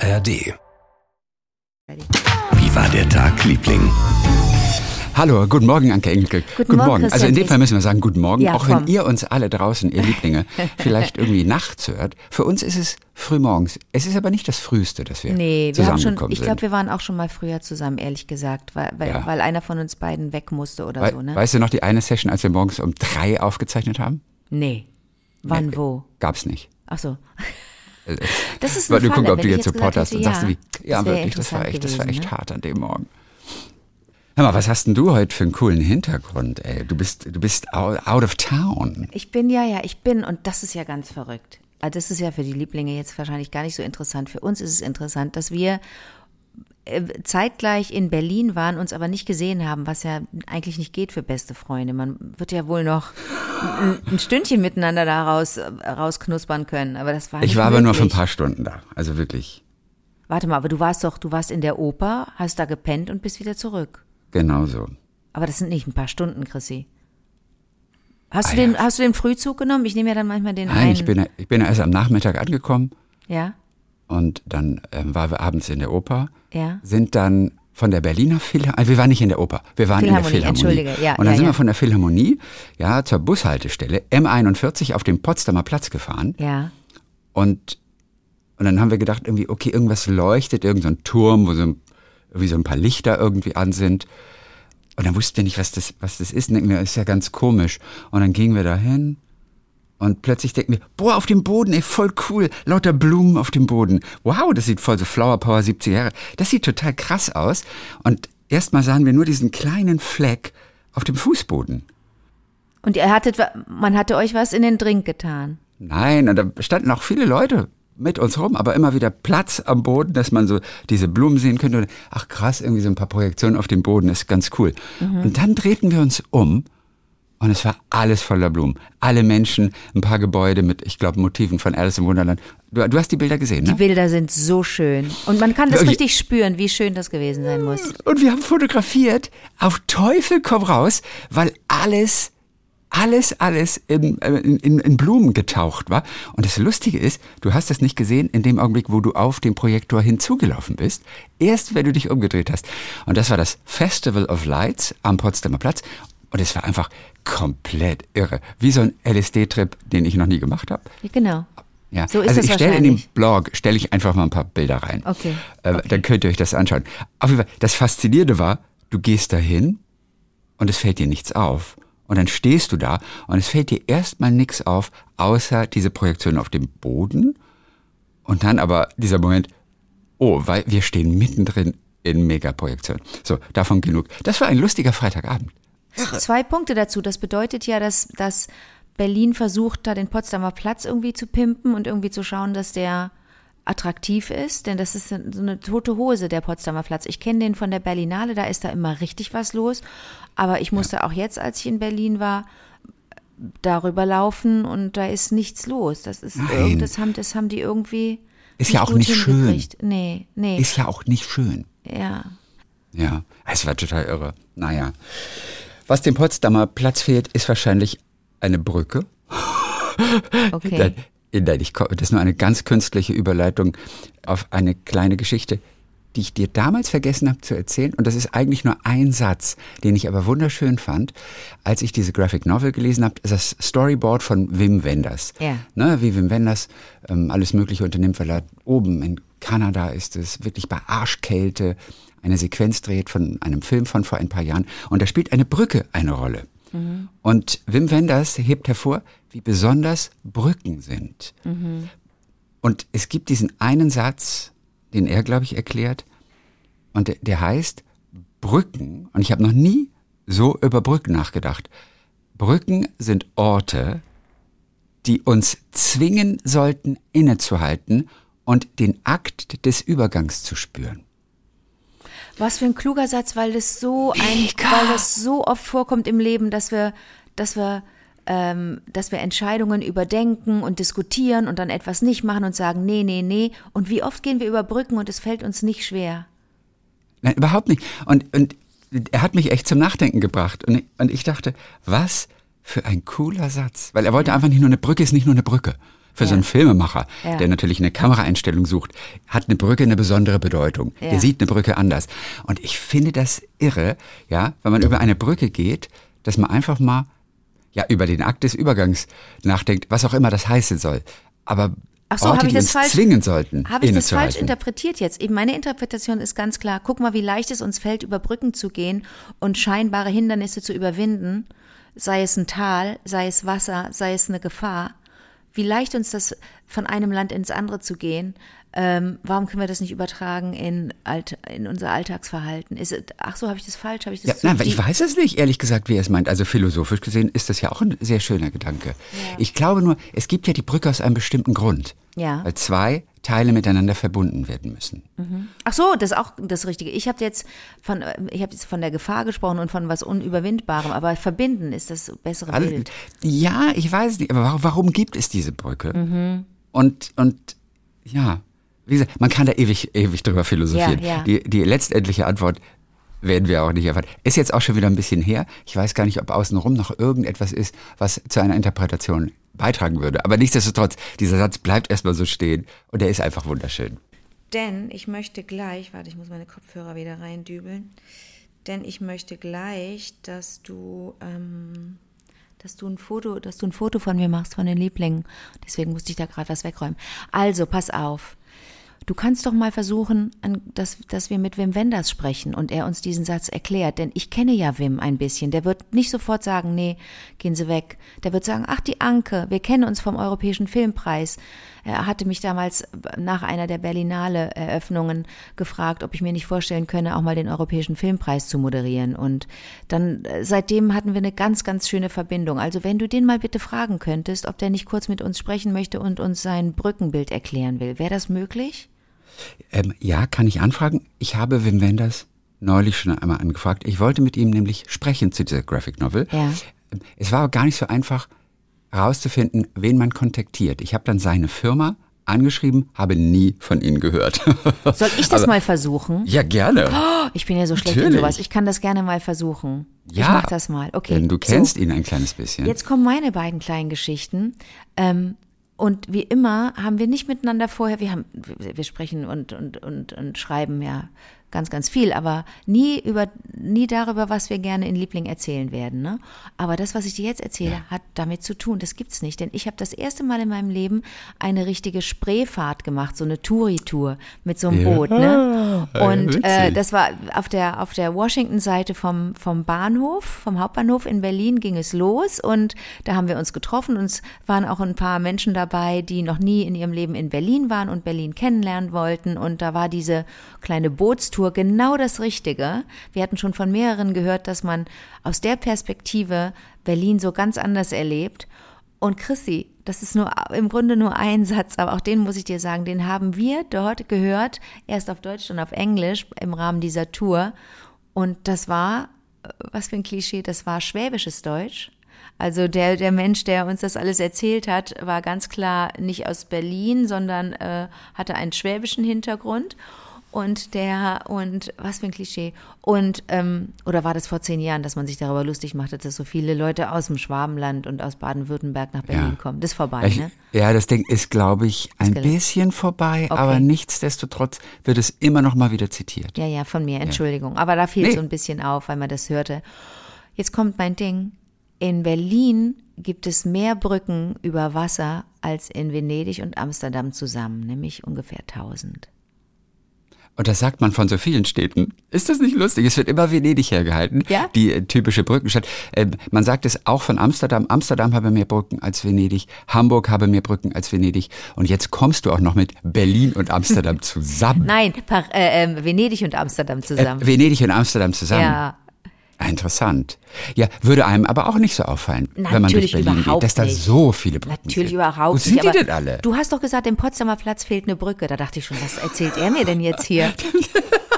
ARD. Wie war der Tag, Liebling? Hallo, guten Morgen, Anke Engelke. Guten Morgen, Also in dem Fall müssen wir sagen, guten Morgen, Ja, auch komm. wenn ihr uns alle draußen, ihr Lieblinge, vielleicht irgendwie nachts hört. Für uns ist es frühmorgens. Es ist aber nicht das Früheste, dass wir Nee, wir haben schon, ich glaube, wir waren auch schon mal früher zusammen, ehrlich gesagt, weil, weil, Ja. weil einer von uns beiden weg musste oder Wei- so, ne? Weißt du noch die eine Session, als wir morgens um drei aufgezeichnet haben? Nee. Wann, wo? Gab's nicht. Ach so. Das ist Weil du guckst, ob du jetzt Support hast und sagst du, wie, ja, wirklich, das war echt, das war gewesen, echt ne? hart an dem Morgen. Hör mal, was hast denn du heute für einen coolen Hintergrund, ey? Du bist, du bist out, of town. Ich bin ja, ja, ich bin, und das ist ja ganz verrückt. Also das ist ja für die Lieblinge jetzt wahrscheinlich gar nicht so interessant. Für uns ist es interessant, dass wir zeitgleich in Berlin waren, uns aber nicht gesehen haben, was ja eigentlich nicht geht für beste Freunde. Man wird ja wohl noch ein, Stündchen miteinander da raus, äh, rausknuspern können, aber das war Ich war aber nur für ein möglich. paar Stunden da. Also wirklich, Warte mal, aber du warst doch, du warst in der Oper, hast da gepennt und bist wieder zurück. genau so. Aber das sind nicht ein paar Stunden, Chrissy. Hast, Ah, du, den, ja. hast du den Frühzug genommen? Ich nehme ja dann manchmal den Nein, einen. ich bin, ich bin ja erst am Nachmittag angekommen ja, und dann ähm, waren wir abends in der Oper, ja. sind dann von der Berliner Philharmonie, also wir waren nicht in der Oper, wir waren in der Philharmonie, entschuldige, ja, und dann ja, sind ja. wir von der Philharmonie, ja, zur Bushaltestelle M41 auf dem Potsdamer Platz gefahren Ja. und, und dann haben wir gedacht, irgendwie, okay, irgendwas leuchtet, irgendein so ein Turm, wo so ein, irgendwie so ein paar Lichter irgendwie an sind. Und dann wussten wir nicht, was das, was das ist. Und denken wir, ist ja ganz komisch. Und dann gingen wir da hin und plötzlich denken wir, boah, auf dem Boden, ey, voll cool. Lauter Blumen auf dem Boden. Wow, das sieht voll so Flower Power 70 Jahre. Das sieht total krass aus. Und erstmal sahen wir nur diesen kleinen Fleck auf dem Fußboden. Und ihr hattet, man hatte euch was in den Drink getan. Nein, und da standen auch viele Leute mit uns rum, aber immer wieder Platz am Boden, dass man so diese Blumen sehen könnte. Und, ach krass, irgendwie so ein paar Projektionen auf dem Boden, ist ganz cool. Und dann drehten wir uns um und es war alles voller Blumen. Alle Menschen, ein paar Gebäude mit, ich glaube, Motiven von Alice im Wunderland. Du, du hast die Bilder gesehen, Die ne? Bilder sind so schön. Und man kann das Wirklich? richtig spüren, wie schön das gewesen sein muss. Und wir haben fotografiert, auf Teufel komm raus, weil alles, alles, alles in, äh, in, in, Blumen getaucht war. Und das Lustige ist, du hast es nicht gesehen in dem Augenblick, wo du auf den Projektor hinzugelaufen bist. Erst, wenn du dich umgedreht hast. Und das war das Festival of Lights am Potsdamer Platz. Und es war einfach komplett irre. Wie so ein LSD-Trip, den ich noch nie gemacht habe. Genau. Ja, So ist also ich stelle in dem wahrscheinlich. Blog stelle ich einfach mal ein paar Bilder rein. Okay, Äh, okay. Dann könnt ihr euch das anschauen. Auf jeden Fall, das Faszinierende war, du gehst dahin und es fällt dir nichts auf. Und dann stehst du da und es fällt dir erstmal nichts auf, außer diese Projektion auf dem Boden. Und dann aber dieser Moment, oh, weil wir stehen mittendrin in Megaprojektion. So, davon genug. Das war ein lustiger Freitagabend. Zwei Punkte dazu. Das bedeutet ja, dass, dass Berlin versucht, da den Potsdamer Platz irgendwie zu pimpen und irgendwie zu schauen, dass der attraktiv ist, denn das ist so eine tote Hose, der Potsdamer Platz. Ich kenne den von der Berlinale, da ist da immer richtig was los. Aber ich musste auch jetzt, als ich in Berlin war, darüber laufen und da ist nichts los. Das ist Nein. das haben, das haben die irgendwie Ist ja auch nicht schön. Nee, nee, Ist ja auch nicht schön. ja. Ja, es war total irre. Naja. Was dem Potsdamer Platz fehlt, ist wahrscheinlich eine Brücke. Okay. Nein, ich, das ist nur eine ganz künstliche Überleitung auf eine kleine Geschichte, die ich dir damals vergessen habe zu erzählen. Und das ist eigentlich nur ein Satz, den ich aber wunderschön fand, als ich diese Graphic Novel gelesen habe. Das Storyboard von Wim Wenders. Ja. Ne, wie Wim Wenders ähm, alles Mögliche unternimmt, weil er oben in Kanada ist es, wirklich bei Arschkälte, eine Sequenz dreht von einem Film von vor ein paar Jahren. Und da spielt eine Brücke eine Rolle. Und Wim Wenders hebt hervor, wie besonders Brücken sind. Und es gibt diesen einen Satz, den er, glaube ich, erklärt, und der, der heißt Brücken, und ich habe noch nie so über Brücken nachgedacht. Brücken sind Orte, die uns zwingen sollten, innezuhalten und den Akt des Übergangs zu spüren. Was für ein kluger Satz, weil das so ein, weil das so oft vorkommt im Leben, dass wir, dass wir, ähm, dass wir Entscheidungen überdenken und diskutieren und dann etwas nicht machen und sagen, nee, nee, nee. Und wie oft gehen wir über Brücken und es fällt uns nicht schwer. Nein, überhaupt nicht. Und, und er hat mich echt zum Nachdenken gebracht. Und und ich dachte, was für ein cooler Satz. Weil er wollte einfach nicht nur eine Brücke, ist nicht nur eine Brücke. Für so Ja. einen Filmemacher, Ja. der natürlich eine Kameraeinstellung sucht, hat eine Brücke eine besondere Bedeutung. Ja. Der sieht eine Brücke anders. Und ich finde das irre, ja, wenn man über eine Brücke geht, dass man einfach mal ja über den Akt des Übergangs nachdenkt, was auch immer das heißen soll. Aber Ach so, habe ich das uns falsch? zwingen sollten, Habe ich das falsch interpretiert jetzt? Eben meine Interpretation ist ganz klar. Guck mal, wie leicht es uns fällt, über Brücken zu gehen und scheinbare Hindernisse zu überwinden. Sei es ein Tal, sei es Wasser, sei es eine Gefahr. Wie leicht uns das von einem Land ins andere zu gehen. Ähm, warum können wir das nicht übertragen in, Alt, in unser Alltagsverhalten? Ist es, ach so, habe ich das falsch? Habe ich das Ja, so nein, ich weiß es nicht, ehrlich gesagt, wie er es meint. Also philosophisch gesehen ist das ja auch ein sehr schöner Gedanke. Ich glaube nur, es gibt ja die Brücke aus einem bestimmten Grund. Ja. Weil zwei Teile miteinander verbunden werden müssen. Ach so, das ist auch das Richtige. Ich habe jetzt von, äh, ich habe jetzt von der Gefahr gesprochen und von was Unüberwindbarem, aber verbinden ist das bessere Alle- Bild. Ja, ich weiß nicht, aber warum, warum gibt es diese Brücke? Mhm. Und, und ja, wie gesagt, man kann da ewig, ewig drüber philosophieren. Ja, ja. Die, die letztendliche Antwort werden wir auch nicht erfahren. Ist jetzt auch schon wieder ein bisschen her. Ich weiß gar nicht, ob außenrum noch irgendetwas ist, was zu einer Interpretation beitragen würde. Aber nichtsdestotrotz, dieser Satz bleibt erstmal so stehen und er ist einfach wunderschön. Denn ich möchte gleich, warte, ich muss meine Kopfhörer wieder reindübeln. Denn ich möchte gleich, dass du, ähm, dass du ein Foto, dass du ein Foto von mir machst von den Lieblingen. Deswegen musste ich da gerade was wegräumen. Also, pass auf. Du kannst doch mal versuchen, dass, dass wir mit Wim Wenders sprechen und er uns diesen Satz erklärt. Denn ich kenne ja Wim ein bisschen. Der wird nicht sofort sagen, nee, gehen Sie weg. Der wird sagen, ach, die Anke, wir kennen uns vom Europäischen Filmpreis. Er hatte mich damals nach einer der Berlinale Eröffnungen gefragt, ob ich mir nicht vorstellen könne, auch mal den Europäischen Filmpreis zu moderieren. Und dann, äh, seitdem hatten wir eine ganz, ganz schöne Verbindung. Also wenn du den mal bitte fragen könntest, ob der nicht kurz mit uns sprechen möchte und uns sein Brückenbild erklären will. Wäre das möglich? Ähm, ja, kann ich anfragen? Ich habe Wim Wenders neulich schon einmal angefragt. Ich wollte mit ihm nämlich sprechen zu dieser Graphic Novel. Ja. Ähm, Es war aber gar nicht so einfach herauszufinden, wen man kontaktiert. Ich habe dann seine Firma angeschrieben, habe nie von ihnen gehört. Soll ich das Aber- mal versuchen? ja, gerne. Oh, ich bin ja so schlecht in Natürlich. sowas. Ich kann das gerne mal versuchen. Ich Ja, mach das mal. Okay. Denn du kennst so. ihn ein kleines bisschen. Jetzt kommen meine beiden kleinen Geschichten. Ähm, und wie immer haben wir nicht miteinander vorher, wir haben, wir sprechen und, und, und, und schreiben ja ganz, ganz viel, aber nie über, nie darüber, was wir gerne in Liebling erzählen werden, ne? Aber das, was ich dir jetzt erzähle, hat damit zu tun. Das gibt's nicht, denn ich habe das erste Mal in meinem Leben eine richtige Spreefahrt gemacht, so eine Touri-Tour mit so einem Ja. Boot, ne? Ja, Und äh, das war auf der, auf der Washington-Seite vom, vom Bahnhof, vom Hauptbahnhof in Berlin ging es los und da haben wir uns getroffen und es waren auch ein paar Menschen dabei, die noch nie in ihrem Leben in Berlin waren und Berlin kennenlernen wollten und da war diese kleine Bootstour genau das Richtige. Wir hatten schon von mehreren gehört, dass man aus der Perspektive Berlin so ganz anders erlebt und Chrissy, das ist nur im Grunde nur ein Satz, aber auch den muss ich dir sagen, den haben wir dort gehört, erst auf Deutsch und auf Englisch im Rahmen dieser Tour. Und das war, was für ein Klischee, das war schwäbisches Deutsch. Also der, der Mensch, der uns das alles erzählt hat, war ganz klar nicht aus Berlin, sondern äh, hatte einen schwäbischen Hintergrund. Und der, und was für ein Klischee. Und, ähm, oder war das vor zehn Jahren, dass man sich darüber lustig machte, dass so viele Leute aus dem Schwabenland und aus Baden-Württemberg nach Berlin kommen? Das ist vorbei, Ich, ne? ja, das Ding ist, glaube ich, ein bisschen vorbei, Okay. aber nichtsdestotrotz wird es immer noch mal wieder zitiert. Ja, ja, von mir, Entschuldigung. Aber da fiel Nee. so ein bisschen auf, weil man das hörte. Jetzt kommt mein Ding. In Berlin gibt es mehr Brücken über Wasser als in Venedig und Amsterdam zusammen, nämlich ungefähr 1000. Und das sagt man von so vielen Städten. Ist das nicht lustig? Es wird immer Venedig hergehalten, Ja. die äh, typische Brückenstadt. Ähm, man sagt es auch von Amsterdam. Amsterdam habe mehr Brücken als Venedig. Hamburg habe mehr Brücken als Venedig. Und jetzt kommst du auch noch mit Berlin und Amsterdam zusammen. Nein, Par äh, ähm, Venedig und Amsterdam zusammen. Äh, Venedig und Amsterdam zusammen. ja, Interessant. Ja, würde einem aber auch nicht so auffallen, wenn man durch Natürlich Berlin geht, dass da nicht. so viele Brücken natürlich sind. überhaupt Wo nicht. sind die aber denn alle? Du hast doch gesagt, im Potsdamer Platz fehlt eine Brücke. Da dachte ich schon, was erzählt er mir denn jetzt hier?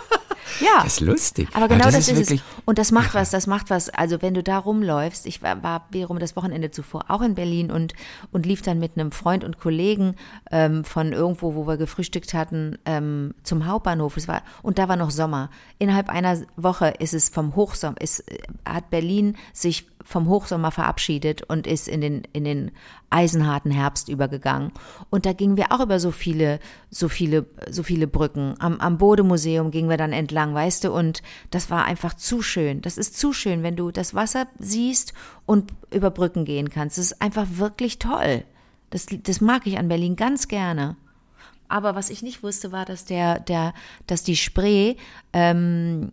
Ja. Das ist lustig. Aber genau das das, ist, es. Und das macht was, das macht was. Also wenn du da rumläufst, ich war, war wiederum das Wochenende zuvor auch in Berlin und, und lief dann mit einem Freund und Kollegen ähm, von irgendwo, wo wir gefrühstückt hatten, ähm, zum Hauptbahnhof. Es war, und da war noch Sommer. Innerhalb einer Woche ist es vom Hochsommer, ist, äh, hat Berlin sich vom Hochsommer verabschiedet und ist in den, in den eisenharten Herbst übergegangen. Und da gingen wir auch über so viele, so viele, so viele Brücken. Am, am Bodemuseum gingen wir dann entlang, weißt du, und das war einfach zu schön. Das ist zu schön, wenn du das Wasser siehst und über Brücken gehen kannst. Das ist einfach wirklich toll. Das, das mag ich an Berlin ganz gerne. Aber was ich nicht wusste, war, dass der, der, dass die Spree ähm,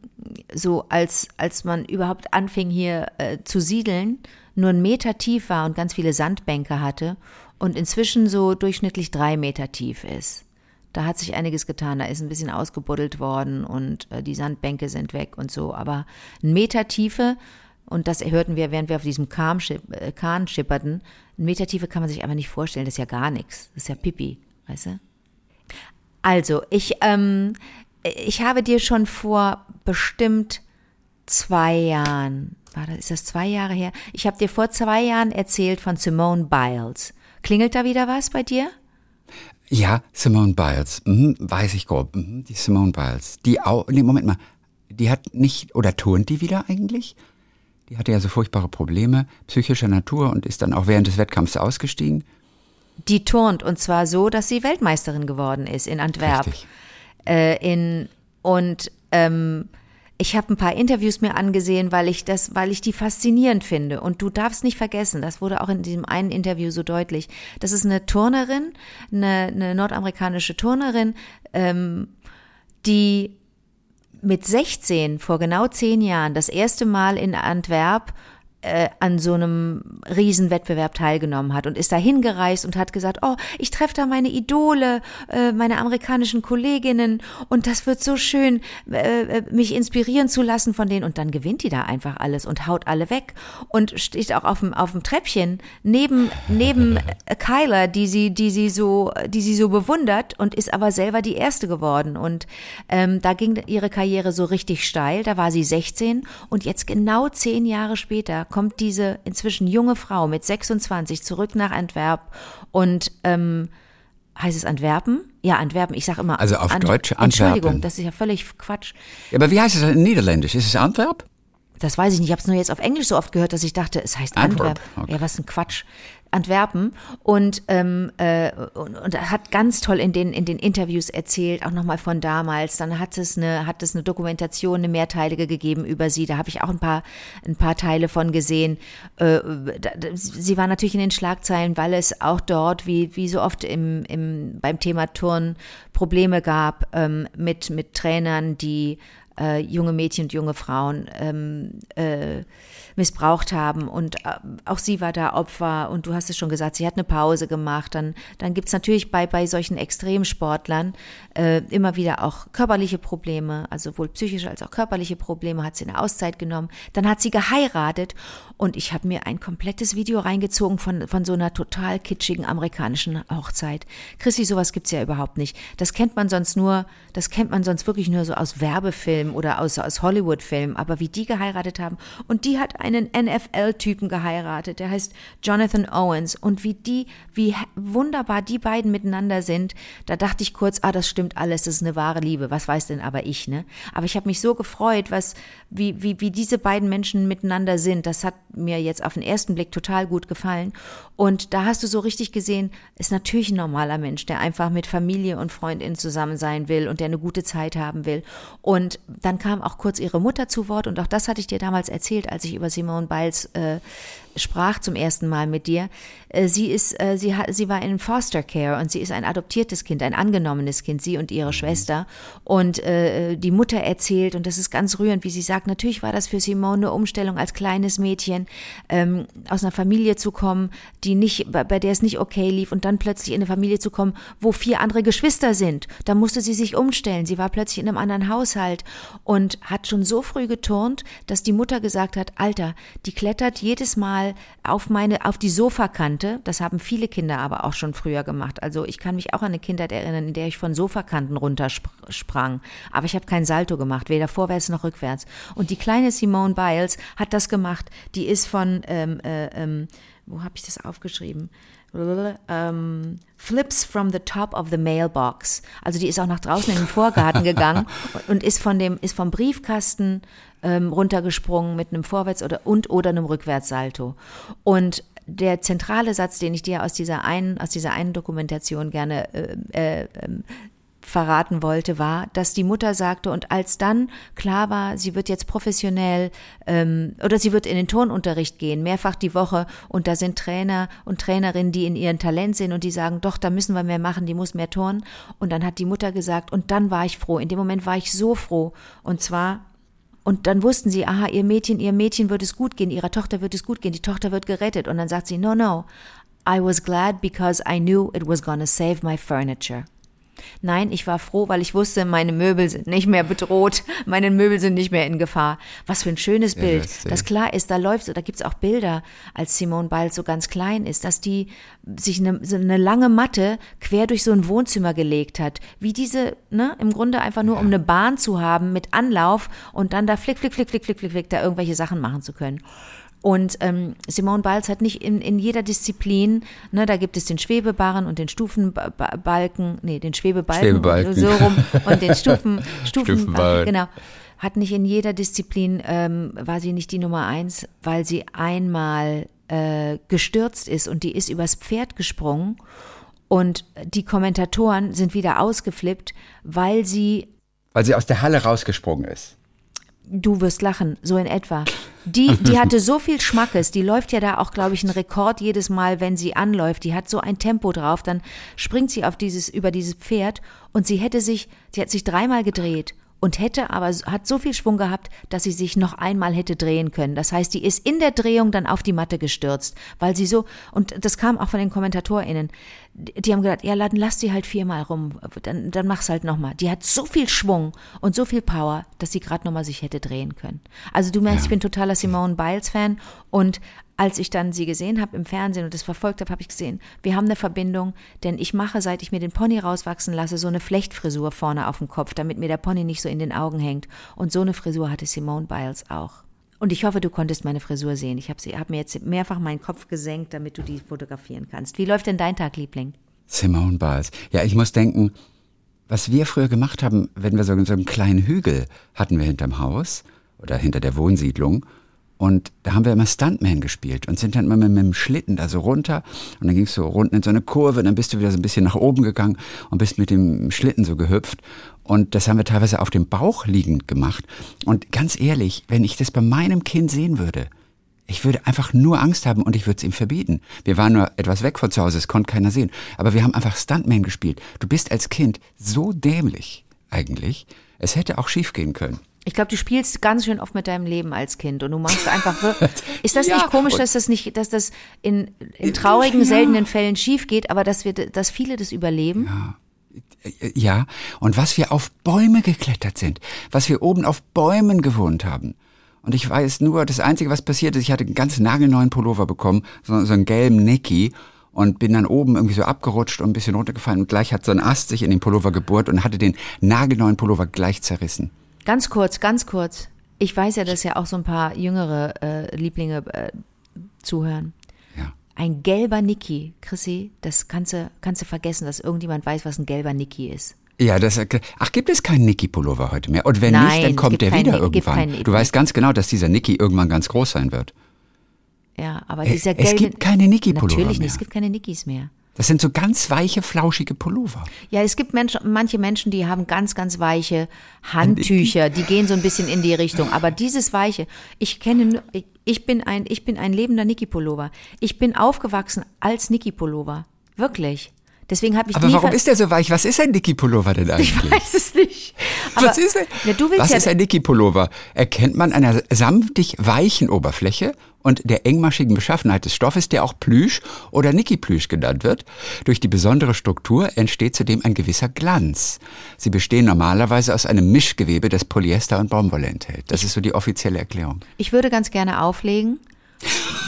so als als man überhaupt anfing hier äh, zu siedeln, nur einen Meter tief war und ganz viele Sandbänke hatte und inzwischen so durchschnittlich drei Meter tief ist. Da hat sich einiges getan, da ist ein bisschen ausgebuddelt worden und äh, die Sandbänke sind weg und so. Aber ein Meter Tiefe, und das hörten wir, während wir auf diesem Kahn, äh, Kahn schipperten, ein Meter Tiefe kann man sich einfach nicht vorstellen, das ist ja gar nichts. Das ist ja Pipi, weißt du? Also, ich, ähm, ich habe dir schon vor bestimmt zwei Jahren, war das, ist das zwei Jahre her? Ich habe dir vor zwei Jahren erzählt von Simone Biles. Klingelt da wieder was bei dir? Ja, Simone Biles, mhm, weiß ich grob, mhm, die Simone Biles. Die auch, nee, Moment mal, die hat nicht, oder turnt die wieder eigentlich? Die hatte ja so furchtbare Probleme psychischer Natur und ist dann auch während des Wettkampfs ausgestiegen die turnt und zwar so, dass sie Weltmeisterin geworden ist in Antwerp. Richtig. Äh, in, und ähm, ich habe ein paar Interviews mir angesehen, weil ich das, weil ich die faszinierend finde. Und du darfst nicht vergessen, das wurde auch in diesem einen Interview so deutlich. Das ist eine Turnerin, eine, eine nordamerikanische Turnerin, ähm, die mit 16 vor genau zehn Jahren das erste Mal in Antwerp äh, an so einem Riesenwettbewerb teilgenommen hat und ist da hingereist und hat gesagt, oh, ich treffe da meine Idole, äh, meine amerikanischen Kolleginnen und das wird so schön, äh, äh, mich inspirieren zu lassen von denen. Und dann gewinnt die da einfach alles und haut alle weg und steht auch auf dem, auf dem Treppchen neben, neben Kyler, die sie, die sie so, die sie so bewundert und ist aber selber die Erste geworden. Und ähm, da ging ihre Karriere so richtig steil, da war sie 16 und jetzt genau zehn Jahre später kommt diese inzwischen junge Frau mit 26 zurück nach Antwerp und ähm, heißt es Antwerpen? Ja, Antwerpen. Ich sage immer. Also auf Ant Deutsch Antwerpen. Entschuldigung, das ist ja völlig Quatsch. Ja, aber wie heißt es in Niederländisch? Ist es Antwerp? Das weiß ich nicht. Ich habe es nur jetzt auf Englisch so oft gehört, dass ich dachte, es heißt Antwerp, Antwerp. okay. Ja, was ein Quatsch. Antwerpen und, ähm, äh, und, und hat ganz toll in den, in den Interviews erzählt, auch nochmal von damals. Dann hat es eine, hat es eine Dokumentation, eine mehrteilige gegeben über sie. Da habe ich auch ein paar, ein paar Teile von gesehen. Äh, da, sie war natürlich in den Schlagzeilen, weil es auch dort, wie, wie so oft im, im, beim Thema Turn, Probleme gab ähm, mit, mit Trainern, die äh, junge Mädchen und junge Frauen ähm, äh, missbraucht haben und äh, auch sie war da Opfer und du hast es schon gesagt, sie hat eine Pause gemacht. Dann, dann gibt es natürlich bei, bei solchen Extremsportlern äh, immer wieder auch körperliche Probleme, also sowohl psychische als auch körperliche Probleme, hat sie eine Auszeit genommen. Dann hat sie geheiratet und ich habe mir ein komplettes Video reingezogen von, von so einer total kitschigen amerikanischen Hochzeit. Chrissy, sowas gibt's ja überhaupt nicht. Das kennt man sonst nur, das kennt man sonst wirklich nur so aus Werbefilmen oder aus, aus Hollywood-Filmen, aber wie die geheiratet haben und die hat ein einen NFL-Typen geheiratet, der heißt Jonathan Owens. Und wie die, wie wunderbar die beiden miteinander sind, da dachte ich kurz, ah, das stimmt alles, das ist eine wahre Liebe. Was weiß denn aber ich, ne? Aber ich habe mich so gefreut, was, wie, wie, wie diese beiden Menschen miteinander sind. Das hat mir jetzt auf den ersten Blick total gut gefallen. Und da hast du so richtig gesehen, ist natürlich ein normaler Mensch, der einfach mit Familie und Freundin zusammen sein will und der eine gute Zeit haben will. Und dann kam auch kurz ihre Mutter zu Wort und auch das hatte ich dir damals erzählt, als ich über Simone Biles äh, sprach zum ersten Mal mit dir. Äh, sie ist, äh, sie hat, sie war in Foster Care und sie ist ein adoptiertes Kind, ein angenommenes Kind, sie und ihre Schwester. Und äh, die Mutter erzählt, und das ist ganz rührend, wie sie sagt, natürlich war das für Simone eine Umstellung als kleines Mädchen, ähm, aus einer Familie zu kommen, die nicht, bei, bei der es nicht okay lief und dann plötzlich in eine Familie zu kommen, wo vier andere Geschwister sind. Da musste sie sich umstellen. Sie war plötzlich in einem anderen Haushalt und hat schon so früh geturnt, dass die Mutter gesagt hat, Alter, die klettert jedes Auf meine, auf die Sofakante. Das haben viele Kinder aber auch schon früher gemacht. Also ich kann mich auch an eine Kindheit erinnern, in der ich von Sofakanten runtersprang. Aber ich habe kein Salto gemacht, weder vorwärts noch rückwärts. Und die kleine Simone Biles hat das gemacht. Die ist von, ähm, äh, ähm, wo habe ich das aufgeschrieben? Ähm, flips from the top of the mailbox. Also die ist auch nach draußen in den Vorgarten gegangen und ist von dem ist vom Briefkasten ähm, runtergesprungen mit einem Vorwärts- oder und oder einem Rückwärtssalto. Und der zentrale Satz, den ich dir aus dieser einen aus dieser einen Dokumentation gerne äh, äh, ähm, verraten wollte, war, dass die Mutter sagte, und als dann klar war, sie wird jetzt professionell ähm, oder sie wird in den Turnunterricht gehen, mehrfach die Woche, und da sind Trainer und Trainerinnen, die in ihren Talent sind und die sagen, doch, da müssen wir mehr machen, die muss mehr turnen. Und dann hat die Mutter gesagt, und dann war ich froh. In dem Moment war ich so froh. Und zwar und dann wussten sie, aha, ihr Mädchen, ihr Mädchen wird es gut gehen, ihrer Tochter wird es gut gehen, die Tochter wird gerettet. Und dann sagt sie, no, no, I was glad because I knew it was gonna save my furniture. Nein, ich war froh, weil ich wusste, meine Möbel sind nicht mehr bedroht, meine Möbel sind nicht mehr in Gefahr. Was für ein schönes Ja, Bild. das- das klar ist, da läuft da gibt's auch Bilder, als Simone Biles so ganz klein ist, dass die sich eine, so eine lange Matte quer durch so ein Wohnzimmer gelegt hat. Wie diese, ne, im Grunde einfach nur, um eine Bahn zu haben mit Anlauf und dann da flick, flick, flick, flick, flick, flick, flick, da irgendwelche Sachen machen zu können. Und ähm, Simone Biles hat nicht in, in jeder Disziplin, ne, da gibt es den Schwebebarren und den Stufenbalken, nee, den Schwebebalken, Schwebebalken. so rum und den Stufen, Stufen, Stufenbalken. genau. Hat nicht in jeder Disziplin, ähm, war sie nicht die Nummer eins, weil sie einmal äh, gestürzt ist und die ist übers Pferd gesprungen und die Kommentatoren sind wieder ausgeflippt, weil sie Weil sie aus der Halle rausgesprungen ist. Du wirst lachen, so in etwa. Die, die hatte so viel Schmackes, die läuft ja da auch, glaube ich, einen Rekord jedes Mal, wenn sie anläuft. Die hat so ein Tempo drauf, dann springt sie auf dieses, über dieses Pferd und sie hätte sich, sie hat sich dreimal gedreht und hätte aber, hat so viel Schwung gehabt, dass sie sich noch einmal hätte drehen können. Das heißt, die ist in der Drehung dann auf die Matte gestürzt, weil sie so, und das kam auch von den KommentatorInnen, die die haben gesagt, ja, dann lass sie halt viermal rum, dann, dann mach's halt nochmal. Die hat so viel Schwung und so viel Power, dass sie gerade nochmal sich hätte drehen können. Also du merkst, ich bin totaler Simone Biles-Fan und als ich dann sie gesehen habe im Fernsehen und das verfolgt habe, habe ich gesehen, wir haben eine Verbindung, denn ich mache, seit ich mir den Pony rauswachsen lasse, so eine Flechtfrisur vorne auf dem Kopf, damit mir der Pony nicht so in den Augen hängt. Und so eine Frisur hatte Simone Biles auch. Und ich hoffe, du konntest meine Frisur sehen. Ich habe hab mir jetzt mehrfach meinen Kopf gesenkt, damit du die fotografieren kannst. Wie läuft denn dein Tag, Liebling? Simone Biles. Ja, ich muss denken, was wir früher gemacht haben, wenn wir so, so einen kleinen Hügel hatten wir hinterm Haus oder hinter der Wohnsiedlung. Und da haben wir immer Stuntman gespielt und sind dann immer mit, mit dem Schlitten da so runter. Und dann gingst du runter in so eine Kurve, und dann bist du wieder so ein bisschen nach oben gegangen und bist mit dem Schlitten so gehüpft. Und das haben wir teilweise auf dem Bauch liegend gemacht. Und ganz ehrlich, wenn ich das bei meinem Kind sehen würde, ich würde einfach nur Angst haben und ich würde es ihm verbieten. Wir waren nur etwas weg von zu Hause, es konnte keiner sehen. Aber wir haben einfach Stuntman gespielt. Du bist als Kind so dämlich eigentlich. Es hätte auch schief gehen können. Ich glaube, du spielst ganz schön oft mit deinem Leben als Kind und du machst einfach wirklich. Ist das Ja, nicht komisch, dass das nicht, dass das in, in traurigen, Ja. seltenen Fällen schief geht, aber dass wir, dass viele das überleben? Äh, Ja, und was wir auf Bäume geklettert sind, was wir oben auf Bäumen gewohnt haben. Und ich weiß nur, das Einzige, was passiert ist, ich hatte einen ganz nagelneuen Pullover bekommen, so, so einen gelben Nicky und bin dann oben irgendwie so abgerutscht und ein bisschen runtergefallen und gleich hat so ein Ast sich in den Pullover gebohrt und hatte den nagelneuen Pullover gleich zerrissen. Ganz kurz, ganz kurz. Ich weiß ja, dass ja auch so ein paar jüngere äh, Lieblinge äh, zuhören. Ja. Ein gelber Niki, Chrissy, das kannst du, kannst du vergessen, dass irgendjemand weiß, was ein gelber Niki ist. Ja, das, ach, gibt es keinen Nicky-Pullover heute mehr? Und wenn Nein, nicht, dann es kommt der keinen wieder irgendwann. Du weißt ganz genau, dass dieser Nicky irgendwann ganz groß sein wird. Ja, aber Es- dieser es gelbe. gibt keine Niki-Pullover Natürlich nicht, mehr. es gibt keine Nikis mehr. Das sind so ganz weiche, flauschige Pullover. Ja, es gibt Menschen, manche Menschen, die haben ganz, ganz weiche Handtücher, die gehen so ein bisschen in die Richtung. Aber dieses weiche, ich kenne, ich- ich bin ein, ich bin ein lebender Niki-Pullover. Ich bin aufgewachsen als Niki-Pullover. Wirklich. Deswegen habe ich Aber warum ist der so weich? Was ist ein Nicky-Pullover denn eigentlich? Ich weiß es nicht. Aber, Was ist denn? Ja, du willst Was ja, ist ein Nicky-Pullover? Erkennt man an einer samtig weichen Oberfläche und der engmaschigen Beschaffenheit des Stoffes, der auch Plüsch oder Nicky-Plüsch genannt wird. Durch die besondere Struktur entsteht zudem ein gewisser Glanz. Sie bestehen normalerweise aus einem Mischgewebe, das Polyester und Baumwolle enthält. Das ist so die offizielle Erklärung. Ich würde ganz gerne auflegen,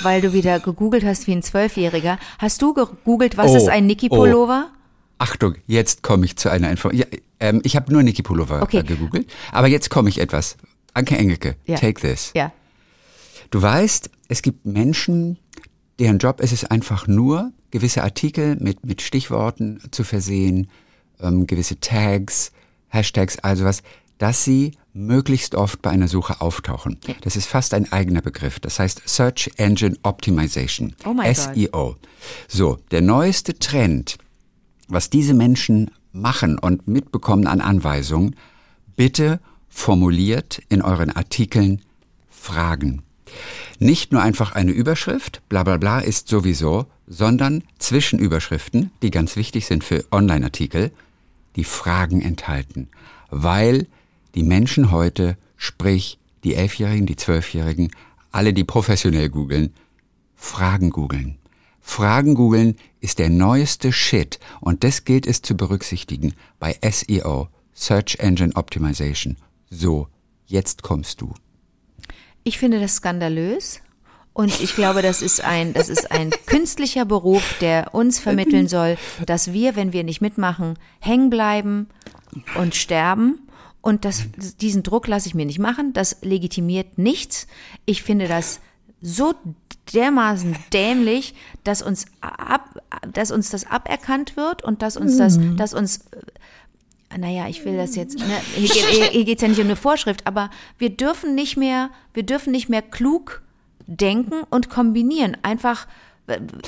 weil du wieder gegoogelt hast wie ein Zwölfjähriger. Hast du gegoogelt, was Oh, ist ein Niki-Pullover? Achtung, jetzt komme ich zu einer Information. Ja, ähm, ich habe nur Nicky-Pullover Okay. äh, gegoogelt, aber jetzt komme ich etwas. Anke Engelke, Ja. take this. Ja. Du weißt, es gibt Menschen, deren Job ist es einfach nur, gewisse Artikel mit, mit Stichworten zu versehen, ähm, gewisse Tags, Hashtags, also was, dass sie möglichst oft bei einer Suche auftauchen. Das ist fast ein eigener Begriff. Das heißt Search Engine Optimization. Oh SEO. So, der neueste Trend, was diese Menschen machen und mitbekommen an Anweisungen, bitte formuliert in euren Artikeln Fragen. Nicht nur einfach eine Überschrift, bla bla bla ist sowieso, sondern Zwischenüberschriften, die ganz wichtig sind für Online-Artikel, die Fragen enthalten. Weil die Menschen heute, sprich die Elfjährigen, die Zwölfjährigen, alle, die professionell googeln, Fragen googeln. Fragen googeln ist der neueste Shit und das gilt es zu berücksichtigen bei SEO, Search Engine Optimization. So, jetzt kommst du. Ich finde das skandalös. Und ich glaube, das ist ein, das ist ein künstlicher Beruf, der uns vermitteln soll, dass wir, wenn wir nicht mitmachen, hängen bleiben und sterben. Und das, diesen Druck lasse ich mir nicht machen. Das legitimiert nichts. Ich finde das so dermaßen dämlich, dass uns ab, dass uns das aberkannt wird und dass uns das, dass uns naja, ich will das jetzt, ne, hier, geht, hier geht's ja nicht um eine Vorschrift, aber wir dürfen nicht mehr, wir dürfen nicht mehr klug denken und kombinieren. Einfach,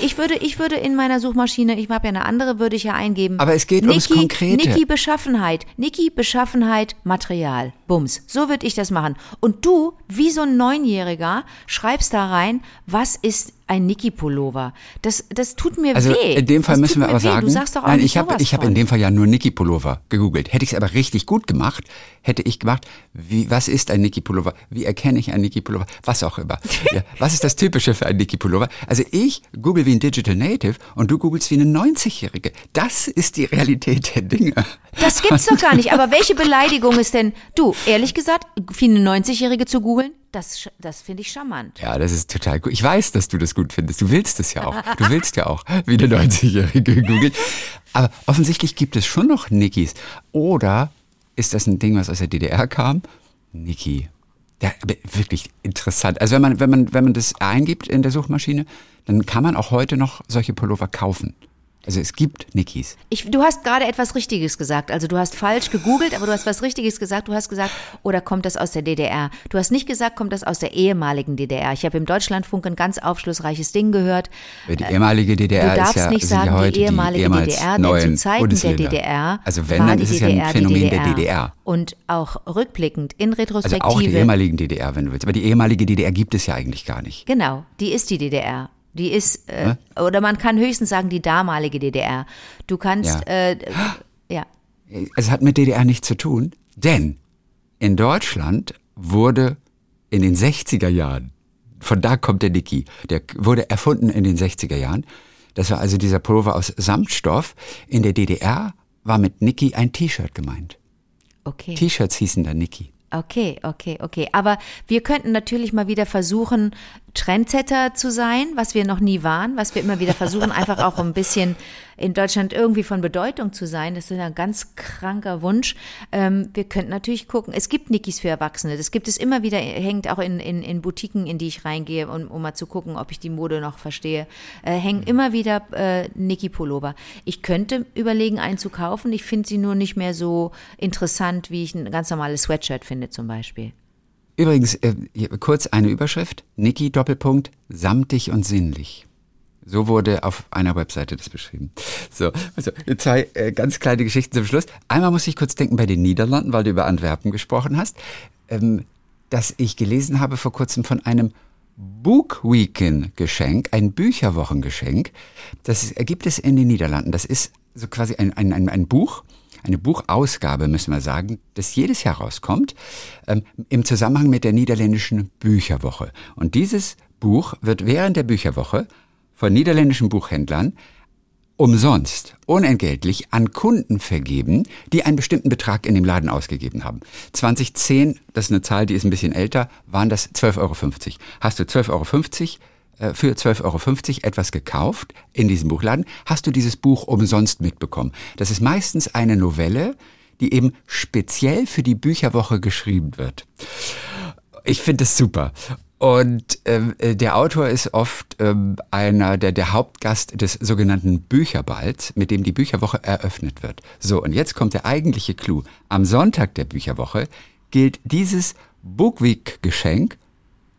ich würde, ich würde in meiner Suchmaschine, ich habe ja eine andere, würde ich ja eingeben. Aber es geht ums Konkrete. Niki Beschaffenheit, Niki Beschaffenheit, Material, Bums. So würde ich das machen. Und du, wie so ein Neunjähriger, schreibst da rein, was ist ein Niki-Pullover. Das, das tut mir Also weh. in dem Fall das müssen wir aber weh. sagen, Du sagst doch auch nein, ich habe ich habe in dem Fall ja nur Niki Pullover gegoogelt. Hätte ich es aber richtig gut gemacht, hätte ich gemacht, wie was ist ein Niki Pullover? Wie erkenne ich einen Niki Pullover? Was auch immer. ja, was ist das typische für einen Niki Pullover? Also ich google wie ein Digital Native und du googelst wie eine 90-jährige. Das ist die Realität der Dinge. Das gibt's doch gar nicht. Aber welche Beleidigung ist denn, du, ehrlich gesagt, für eine 90-Jährige zu googeln? Das, das finde ich charmant. Ja, das ist total gut. Ich weiß, dass du das gut findest. Du willst es ja auch. Du willst ja auch wie eine 90-Jährige googeln. Aber offensichtlich gibt es schon noch Nikis. Oder ist das ein Ding, was aus der DDR kam? Niki. Ja, wirklich interessant. Also wenn man, wenn man, wenn man das eingibt in der Suchmaschine, dann kann man auch heute noch solche Pullover kaufen. Also es gibt Nikis. Ich, du hast gerade etwas Richtiges gesagt. Also du hast falsch gegoogelt, aber du hast was Richtiges gesagt. Du hast gesagt, oder kommt das aus der DDR? Du hast nicht gesagt, kommt das aus der ehemaligen DDR. Ich habe im Deutschlandfunk ein ganz aufschlussreiches Ding gehört. Die ehemalige DDR Du darfst ist ja, nicht sagen, ja die ehemalige ehemals DDR, denn zu Zeiten der. DDR Also wenn, dann die ist es ja DDR ein Phänomen die der DDR. Und auch rückblickend, in Also Retrospektive. auch die ehemaligen DDR, wenn du willst. Aber die ehemalige DDR gibt es ja eigentlich gar nicht. Genau, die ist die DDR. Die ist, äh, oder man kann höchstens sagen, die damalige DDR. Du kannst, Ja. äh, ja. Es hat mit DDR nichts zu tun, denn in Deutschland wurde in den 60er Jahren, von da kommt der Niki, der wurde erfunden in den 60er Jahren. Das war also dieser Pullover aus Samtstoff. In der DDR war mit Niki ein T-Shirt gemeint. Okay. T-Shirts hießen da Niki. Okay, okay, okay. Aber wir könnten natürlich mal wieder versuchen, Trendsetter zu sein, was wir noch nie waren, was wir immer wieder versuchen, einfach auch ein bisschen in Deutschland irgendwie von Bedeutung zu sein. Das ist ein ganz kranker Wunsch. Ähm, wir könnten natürlich gucken, es gibt Nikis für Erwachsene. Das gibt es immer wieder, hängt auch in, in, in Boutiquen, in die ich reingehe, um, um mal zu gucken, ob ich die Mode noch verstehe. Äh, hängen immer wieder äh, Niki-Pullover. Ich könnte überlegen, einen zu kaufen. Ich finde sie nur nicht mehr so interessant, wie ich ein ganz normales Sweatshirt finde zum Beispiel. Übrigens, äh, kurz eine Überschrift. Niki Doppelpunkt, samtig und sinnlich. So wurde auf einer Webseite das beschrieben. So, also zwei äh, ganz kleine Geschichten zum Schluss. Einmal muss ich kurz denken bei den Niederlanden, weil du über Antwerpen gesprochen hast, ähm, dass ich gelesen habe vor kurzem von einem Book Weekend Geschenk, ein Bücherwochengeschenk. Das gibt es in den Niederlanden. Das ist so quasi ein, ein, ein, ein Buch, eine Buchausgabe, müssen wir sagen, das jedes Jahr rauskommt, ähm, im Zusammenhang mit der niederländischen Bücherwoche. Und dieses Buch wird während der Bücherwoche von niederländischen Buchhändlern umsonst, unentgeltlich an Kunden vergeben, die einen bestimmten Betrag in dem Laden ausgegeben haben. 2010, das ist eine Zahl, die ist ein bisschen älter, waren das 12,50 Euro. Hast du 12,50 Euro für 12,50 Euro etwas gekauft in diesem Buchladen, hast du dieses Buch umsonst mitbekommen. Das ist meistens eine Novelle, die eben speziell für die Bücherwoche geschrieben wird. Ich finde es super. Und ähm, äh, der Autor ist oft ähm, einer der, der Hauptgast des sogenannten Bücherballs, mit dem die Bücherwoche eröffnet wird. So, und jetzt kommt der eigentliche Clou. Am Sonntag der Bücherwoche gilt dieses Bookweek-Geschenk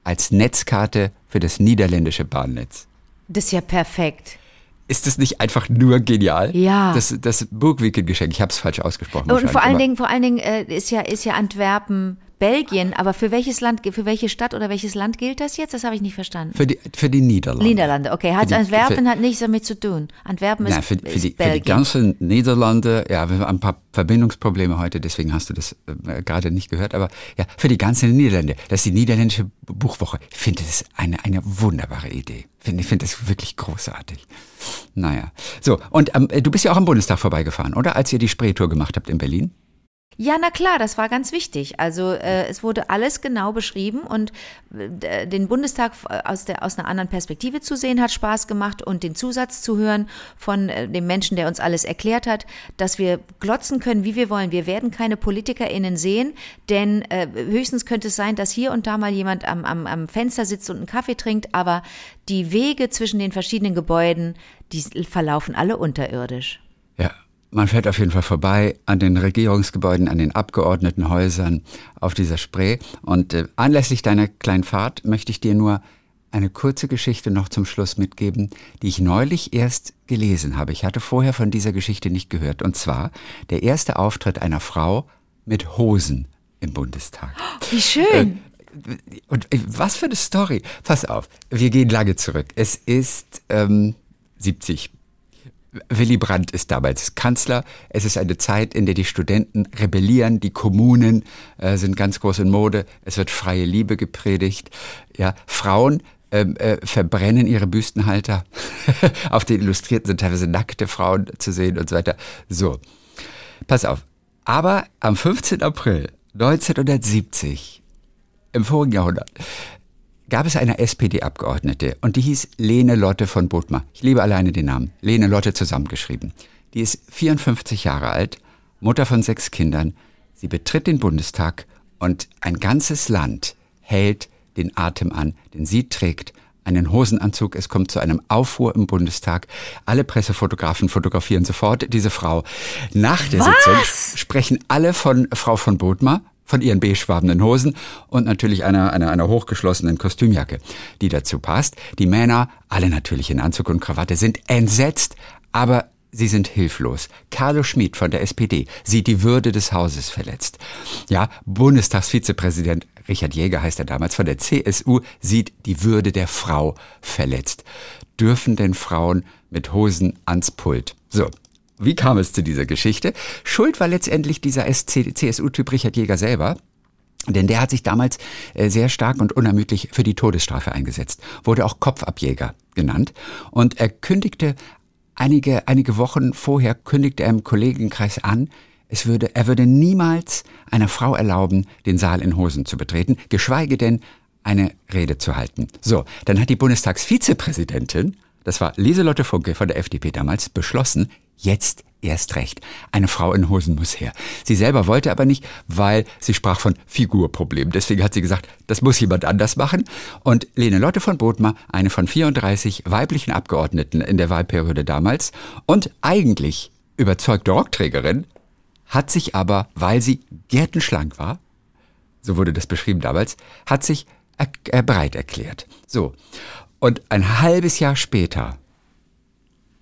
als Netzkarte für das niederländische Bahnnetz. Das ist ja perfekt. Ist das nicht einfach nur genial? Ja. Das, das Bookweek-Geschenk, ich habe es falsch ausgesprochen. Und vor allen Dingen, vor allen Dingen äh, ist ja ist ja Antwerpen Belgien, aber für welches Land, für welche Stadt oder welches Land gilt das jetzt? Das habe ich nicht verstanden. Für die, für die Niederlande. Niederlande, okay. Hat die- Antwerpen für- hat nichts damit zu tun. Antwerpen ist, Na, für, für, ist die, für die Belgien. ganzen Niederlande, ja, wir haben ein paar Verbindungsprobleme heute, deswegen hast du das äh, gerade nicht gehört, aber ja, für die ganzen Niederlande, das ist die niederländische Buchwoche. Ich finde das eine, eine wunderbare Idee. Ich finde, ich finde das wirklich großartig. Naja, so, und ähm, du bist ja auch am Bundestag vorbeigefahren, oder? Als ihr die Spreetour gemacht habt in Berlin? Ja, na klar, das war ganz wichtig. Also äh, es wurde alles genau beschrieben und äh, den Bundestag äh, aus, der, aus einer anderen Perspektive zu sehen hat Spaß gemacht und den Zusatz zu hören von äh, dem Menschen, der uns alles erklärt hat, dass wir glotzen können, wie wir wollen. Wir werden keine PolitikerInnen sehen, denn äh, höchstens könnte es sein, dass hier und da mal jemand am, am, am Fenster sitzt und einen Kaffee trinkt, aber die Wege zwischen den verschiedenen Gebäuden, die verlaufen alle unterirdisch. Ja, man fährt auf jeden Fall vorbei an den Regierungsgebäuden, an den Abgeordnetenhäusern auf dieser Spree. Und äh, anlässlich deiner kleinen Fahrt möchte ich dir nur eine kurze Geschichte noch zum Schluss mitgeben, die ich neulich erst gelesen habe. Ich hatte vorher von dieser Geschichte nicht gehört. Und zwar der erste Auftritt einer Frau mit Hosen im Bundestag. Wie schön! Und äh, was für eine Story. Pass auf, wir gehen lange zurück. Es ist ähm, 70. Willy Brandt ist damals Kanzler. Es ist eine Zeit, in der die Studenten rebellieren, die Kommunen äh, sind ganz groß in Mode. Es wird freie Liebe gepredigt. Ja, Frauen ähm, äh, verbrennen ihre Büstenhalter. auf den Illustrierten sind teilweise nackte Frauen zu sehen und so weiter. So, pass auf. Aber am 15. April 1970 im vorigen Jahrhundert gab es eine SPD-Abgeordnete und die hieß Lene Lotte von Bodmer. Ich liebe alleine den Namen. Lene Lotte zusammengeschrieben. Die ist 54 Jahre alt, Mutter von sechs Kindern. Sie betritt den Bundestag und ein ganzes Land hält den Atem an, denn sie trägt einen Hosenanzug. Es kommt zu einem Aufruhr im Bundestag. Alle Pressefotografen fotografieren sofort diese Frau. Nach der Was? Sitzung sprechen alle von Frau von Bodmer, von ihren beigefarbenen Hosen und natürlich einer, einer, einer hochgeschlossenen Kostümjacke, die dazu passt. Die Männer, alle natürlich in Anzug und Krawatte, sind entsetzt, aber sie sind hilflos. Carlo Schmid von der SPD sieht die Würde des Hauses verletzt. Ja, Bundestagsvizepräsident Richard Jäger heißt er damals von der CSU sieht die Würde der Frau verletzt. Dürfen denn Frauen mit Hosen ans Pult? So, wie kam es zu dieser Geschichte? Schuld war letztendlich dieser CSU-Typ Richard Jäger selber. Denn der hat sich damals äh, sehr stark und unermüdlich für die Todesstrafe eingesetzt, wurde auch Kopfabjäger genannt. Und er kündigte einige, einige Wochen vorher, kündigte er im Kollegenkreis an, es würde, er würde niemals einer Frau erlauben, den Saal in Hosen zu betreten, geschweige denn eine Rede zu halten. So, dann hat die Bundestagsvizepräsidentin, das war Lieselotte Funke von der FDP damals, beschlossen, jetzt erst recht. Eine Frau in Hosen muss her. Sie selber wollte aber nicht, weil sie sprach von Figurproblemen. Deswegen hat sie gesagt, das muss jemand anders machen. Und Lene Lotte von Bodmer, eine von 34 weiblichen Abgeordneten in der Wahlperiode damals und eigentlich überzeugte Rockträgerin, hat sich aber, weil sie gärtenschlank war, so wurde das beschrieben damals, hat sich er, er bereit erklärt. So. Und ein halbes Jahr später,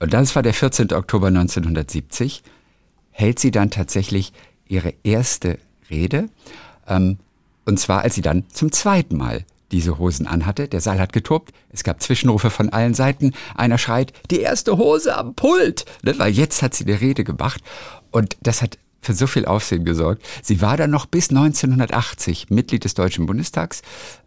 und das war der 14. Oktober 1970, hält sie dann tatsächlich ihre erste Rede. Ähm, und zwar, als sie dann zum zweiten Mal diese Hosen anhatte. Der Saal hat getobt. Es gab Zwischenrufe von allen Seiten. Einer schreit, die erste Hose am Pult. Ne, weil jetzt hat sie eine Rede gemacht. Und das hat für so viel Aufsehen gesorgt. Sie war dann noch bis 1980 Mitglied des Deutschen Bundestags.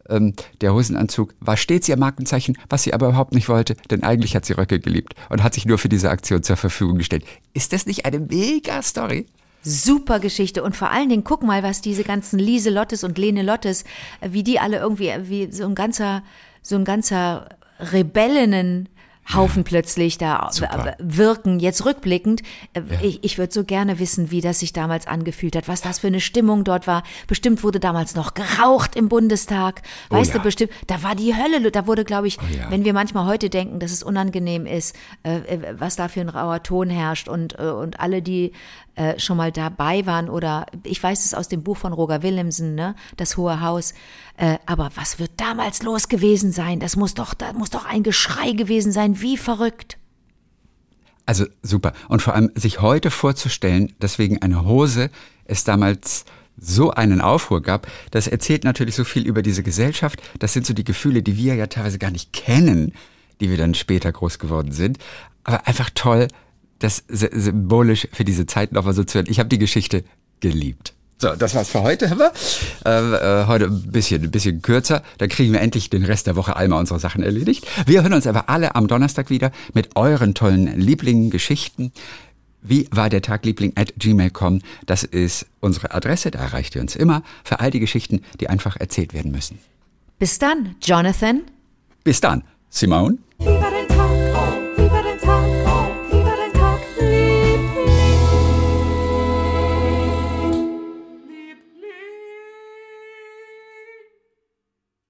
Ähm, der Hosenanzug war stets ihr Markenzeichen, was sie aber überhaupt nicht wollte, denn eigentlich hat sie Röcke geliebt und hat sich nur für diese Aktion zur Verfügung gestellt. Ist das nicht eine mega Story? Super Geschichte und vor allen Dingen guck mal, was diese ganzen Lise Lottes und Lene Lottes, äh, wie die alle irgendwie, wie so ein ganzer, so ein ganzer Rebellinnen Haufen plötzlich da Super. wirken. Jetzt rückblickend, äh, ich, ich würde so gerne wissen, wie das sich damals angefühlt hat, was das für eine Stimmung dort war. Bestimmt wurde damals noch geraucht im Bundestag. Oh Weißt ja. du, bestimmt, da war die Hölle, da wurde, glaube ich, Oh ja. wenn wir manchmal heute denken, dass es unangenehm ist, äh, äh, was da für ein rauer Ton herrscht und, äh, und alle, die äh, schon mal dabei waren oder ich weiß es aus dem Buch von Roger Willemsen, ne, das Hohe Haus. Äh, aber was wird damals los gewesen sein? Das muss doch, da muss doch ein Geschrei gewesen sein, wie verrückt. Also super. Und vor allem sich heute vorzustellen, dass wegen einer Hose es damals so einen Aufruhr gab, das erzählt natürlich so viel über diese Gesellschaft. Das sind so die Gefühle, die wir ja teilweise gar nicht kennen, die wir dann später groß geworden sind. Aber einfach toll, das sy- symbolisch für diese Zeit nochmal so zu hören. Ich habe die Geschichte geliebt. So, das war's für heute, haben wir. Äh, äh, heute ein bisschen, ein bisschen kürzer. Dann kriegen wir endlich den Rest der Woche einmal unsere Sachen erledigt. Wir hören uns aber alle am Donnerstag wieder mit euren tollen Lieblingen, Geschichten. Wie war der Tag, Liebling at gmail.com? Das ist unsere Adresse, da erreicht ihr uns immer für all die Geschichten, die einfach erzählt werden müssen. Bis dann, Jonathan. Bis dann, Simone.